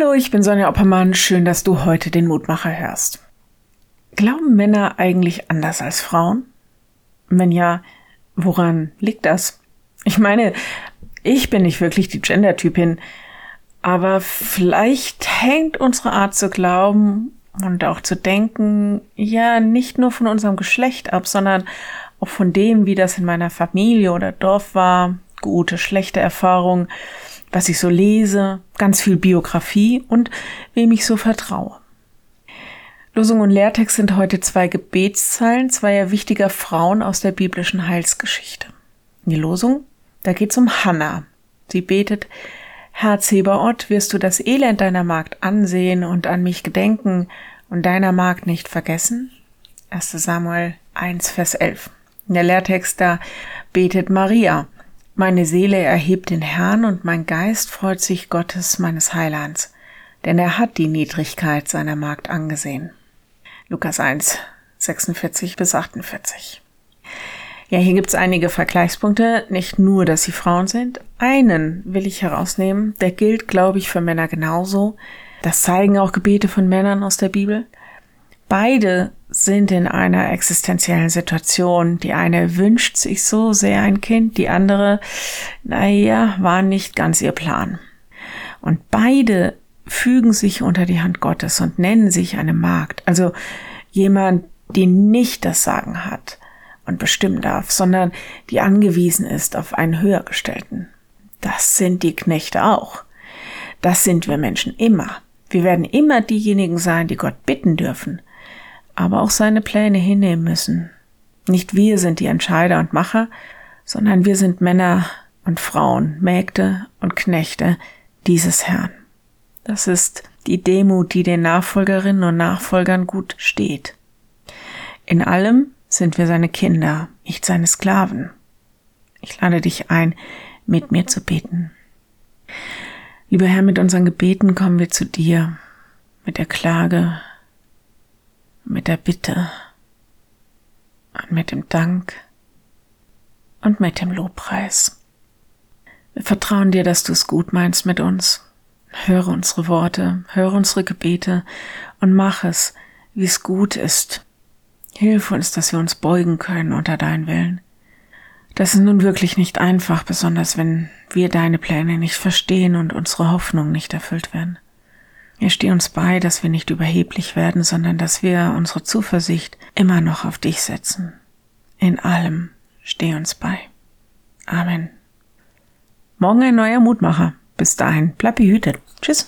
Hallo, ich bin Sonja Oppermann. Schön, dass du heute den Mutmacher hörst. Glauben Männer eigentlich anders als Frauen? Wenn ja, woran liegt das? Ich meine, ich bin nicht wirklich die Gender-Typin, aber vielleicht hängt unsere Art zu glauben und auch zu denken ja nicht nur von unserem Geschlecht ab, sondern auch von dem, wie das in meiner Familie oder Dorf war, gute, schlechte Erfahrungen, was ich so lese, ganz viel Biografie und wem ich so vertraue. Losung und Lehrtext sind heute zwei Gebetszeilen zweier wichtiger Frauen aus der biblischen Heilsgeschichte. Die Losung, da geht's um Hannah. Sie betet, Herr Zebaoth, wirst du das Elend deiner Magd ansehen und an mich gedenken und deiner Magd nicht vergessen? 1 Samuel 1, Vers 11. In der Lehrtext da betet Maria, meine Seele erhebt den Herrn und mein Geist freut sich Gottes meines Heilands, denn er hat die Niedrigkeit seiner Magd angesehen. Lukas 1, 46 bis 48. Ja, hier gibt's einige Vergleichspunkte. Nicht nur, dass sie Frauen sind. Einen will ich herausnehmen. Der gilt, glaube ich, für Männer genauso. Das zeigen auch Gebete von Männern aus der Bibel. Beide sind in einer existenziellen Situation. Die eine wünscht sich so sehr ein Kind, die andere, naja, war nicht ganz ihr Plan. Und beide fügen sich unter die Hand Gottes und nennen sich eine Magd, also jemand, die nicht das Sagen hat und bestimmen darf, sondern die angewiesen ist auf einen Höhergestellten. Das sind die Knechte auch. Das sind wir Menschen immer. Wir werden immer diejenigen sein, die Gott bitten dürfen, aber auch seine Pläne hinnehmen müssen. Nicht wir sind die Entscheider und Macher, sondern wir sind Männer und Frauen, Mägde und Knechte dieses Herrn. Das ist die Demut, die den Nachfolgerinnen und Nachfolgern gut steht. In allem sind wir seine Kinder, nicht seine Sklaven. Ich lade dich ein, mit mir zu beten. Lieber Herr, mit unseren Gebeten kommen wir zu dir, mit der Klage, mit der Bitte und mit dem Dank und mit dem Lobpreis. Wir vertrauen dir, dass du es gut meinst mit uns Höre unsere Worte, höre unsere Gebete und mach es, wie es gut ist. Hilf uns, dass wir uns beugen können unter deinen Willen. Das ist nun wirklich nicht einfach, besonders wenn wir deine Pläne nicht verstehen und unsere Hoffnungen nicht erfüllt werden. Er steh uns bei, dass wir nicht überheblich werden, sondern dass wir unsere Zuversicht immer noch auf dich setzen. In allem steh uns bei. Amen. Morgen ein neuer Mutmacher. Bis dahin, bleib behütet. Tschüss.